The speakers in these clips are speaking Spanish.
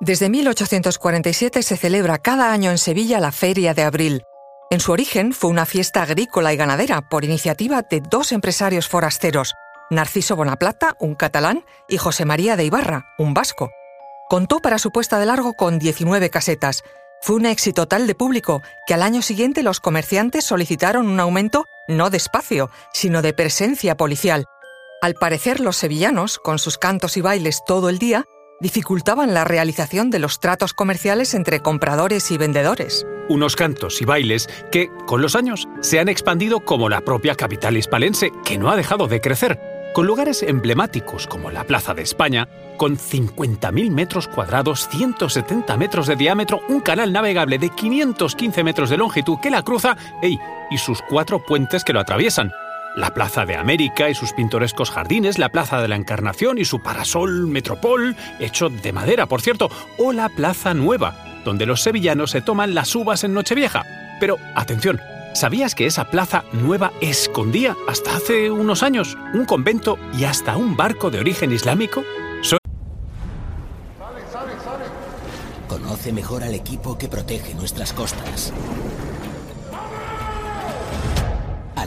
Desde 1847 se celebra cada año en Sevilla la Feria de Abril. En su origen fue una fiesta agrícola y ganadera por iniciativa de dos empresarios forasteros, Narciso Bonaplata, un catalán, y José María de Ibarra, un vasco. Contó para su puesta de largo con 19 casetas. Fue un éxito tal de público que al año siguiente los comerciantes solicitaron un aumento no de espacio, sino de presencia policial. Al parecer los sevillanos, con sus cantos y bailes todo el día, dificultaban la realización de los tratos comerciales entre compradores y vendedores. Unos cantos y bailes que, con los años, se han expandido como la propia capital hispalense, que no ha dejado de crecer, con lugares emblemáticos como la Plaza de España, con 50.000 metros cuadrados, 170 metros de diámetro, un canal navegable de 515 metros de longitud que la cruza y sus cuatro puentes que lo atraviesan la Plaza de América y sus pintorescos jardines, la Plaza de la Encarnación y su parasol metropol, hecho de madera, por cierto, o la Plaza Nueva, donde los sevillanos se toman las uvas en Nochevieja. Pero, atención, ¿sabías que esa Plaza Nueva escondía, hasta hace unos años, un convento y hasta un barco de origen islámico? Conoce mejor al equipo que protege nuestras costas.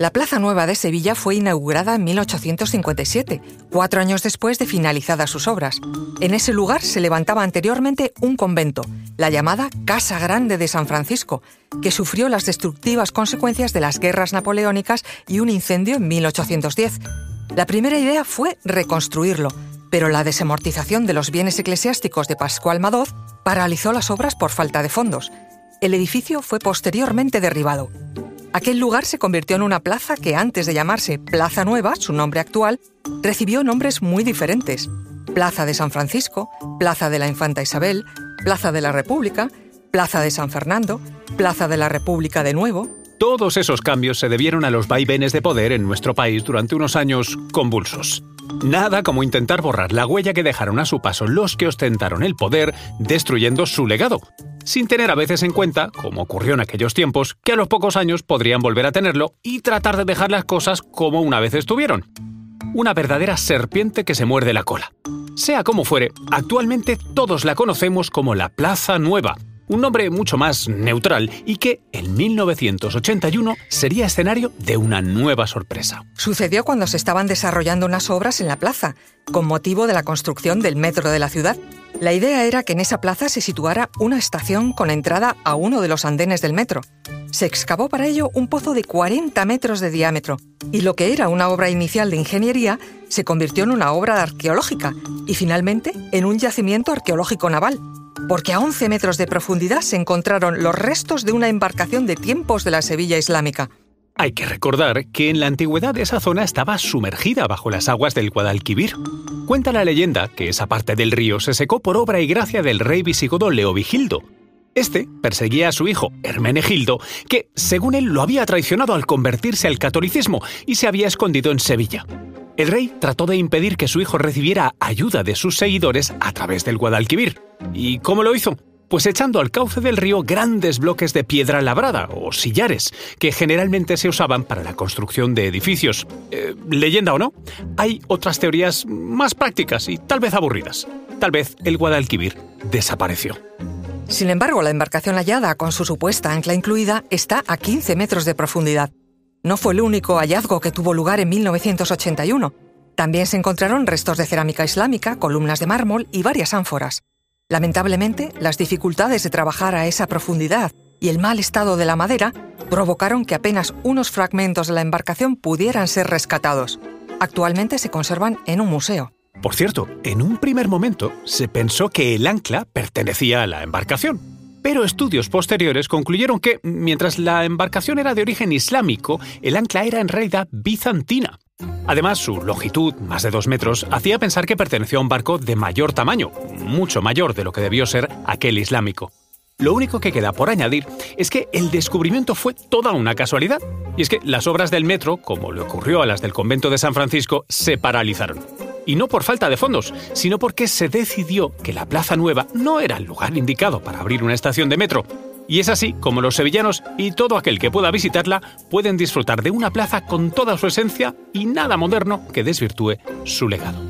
La Plaza Nueva de Sevilla fue inaugurada en 1857, cuatro años después de finalizadas sus obras. En ese lugar se levantaba anteriormente un convento, la llamada Casa Grande de San Francisco, que sufrió las destructivas consecuencias de las guerras napoleónicas y un incendio en 1810. La primera idea fue reconstruirlo, pero la desamortización de los bienes eclesiásticos de Pascual Madoz paralizó las obras por falta de fondos. El edificio fue posteriormente derribado. Aquel lugar se convirtió en una plaza que antes de llamarse Plaza Nueva, su nombre actual, recibió nombres muy diferentes. Plaza de San Francisco, Plaza de la Infanta Isabel, Plaza de la República, Plaza de San Fernando, Plaza de la República de nuevo. Todos esos cambios se debieron a los vaivenes de poder en nuestro país durante unos años convulsos. Nada como intentar borrar la huella que dejaron a su paso los que ostentaron el poder, destruyendo su legado, sin tener a veces en cuenta, como ocurrió en aquellos tiempos, que a los pocos años podrían volver a tenerlo y tratar de dejar las cosas como una vez estuvieron. Una verdadera serpiente que se muerde la cola. Sea como fuere, actualmente todos la conocemos como la Plaza Nueva, un nombre mucho más neutral y que en 1981 sería escenario de una nueva sorpresa. Sucedió cuando se estaban desarrollando unas obras en la plaza, con motivo de la construcción del metro de la ciudad. La idea era que en esa plaza se situara una estación con entrada a uno de los andenes del metro. Se excavó para ello un pozo de 40 metros de diámetro, y lo que era una obra inicial de ingeniería se convirtió en una obra arqueológica y finalmente en un yacimiento arqueológico naval porque a 11 metros de profundidad se encontraron los restos de una embarcación de tiempos de la Sevilla islámica. Hay que recordar que en la antigüedad esa zona estaba sumergida bajo las aguas del Guadalquivir. Cuenta la leyenda que esa parte del río se secó por obra y gracia del rey visigodo Leovigildo. Este perseguía a su hijo, Hermenegildo, que, según él, lo había traicionado al convertirse al catolicismo y se había escondido en Sevilla. El rey trató de impedir que su hijo recibiera ayuda de sus seguidores a través del Guadalquivir. ¿Y cómo lo hizo? Pues echando al cauce del río grandes bloques de piedra labrada o sillares, que generalmente se usaban para la construcción de edificios. Eh, leyenda o no, hay otras teorías más prácticas y tal vez aburridas. Tal vez el Guadalquivir desapareció. Sin embargo, la embarcación hallada, con su supuesta ancla incluida, está a 15 metros de profundidad. No fue el único hallazgo que tuvo lugar en 1981. También se encontraron restos de cerámica islámica, columnas de mármol y varias ánforas. Lamentablemente, las dificultades de trabajar a esa profundidad y el mal estado de la madera provocaron que apenas unos fragmentos de la embarcación pudieran ser rescatados. Actualmente se conservan en un museo. Por cierto, en un primer momento se pensó que el ancla pertenecía a la embarcación, pero estudios posteriores concluyeron que, mientras la embarcación era de origen islámico, el ancla era en realidad bizantina. Además, su longitud, más de dos metros, hacía pensar que perteneció a un barco de mayor tamaño, mucho mayor de lo que debió ser aquel islámico. Lo único que queda por añadir es que el descubrimiento fue toda una casualidad. Y es que las obras del metro, como le ocurrió a las del convento de San Francisco, se paralizaron. Y no por falta de fondos, sino porque se decidió que la Plaza Nueva no era el lugar indicado para abrir una estación de metro. Y es así como los sevillanos y todo aquel que pueda visitarla pueden disfrutar de una plaza con toda su esencia y nada moderno que desvirtúe su legado.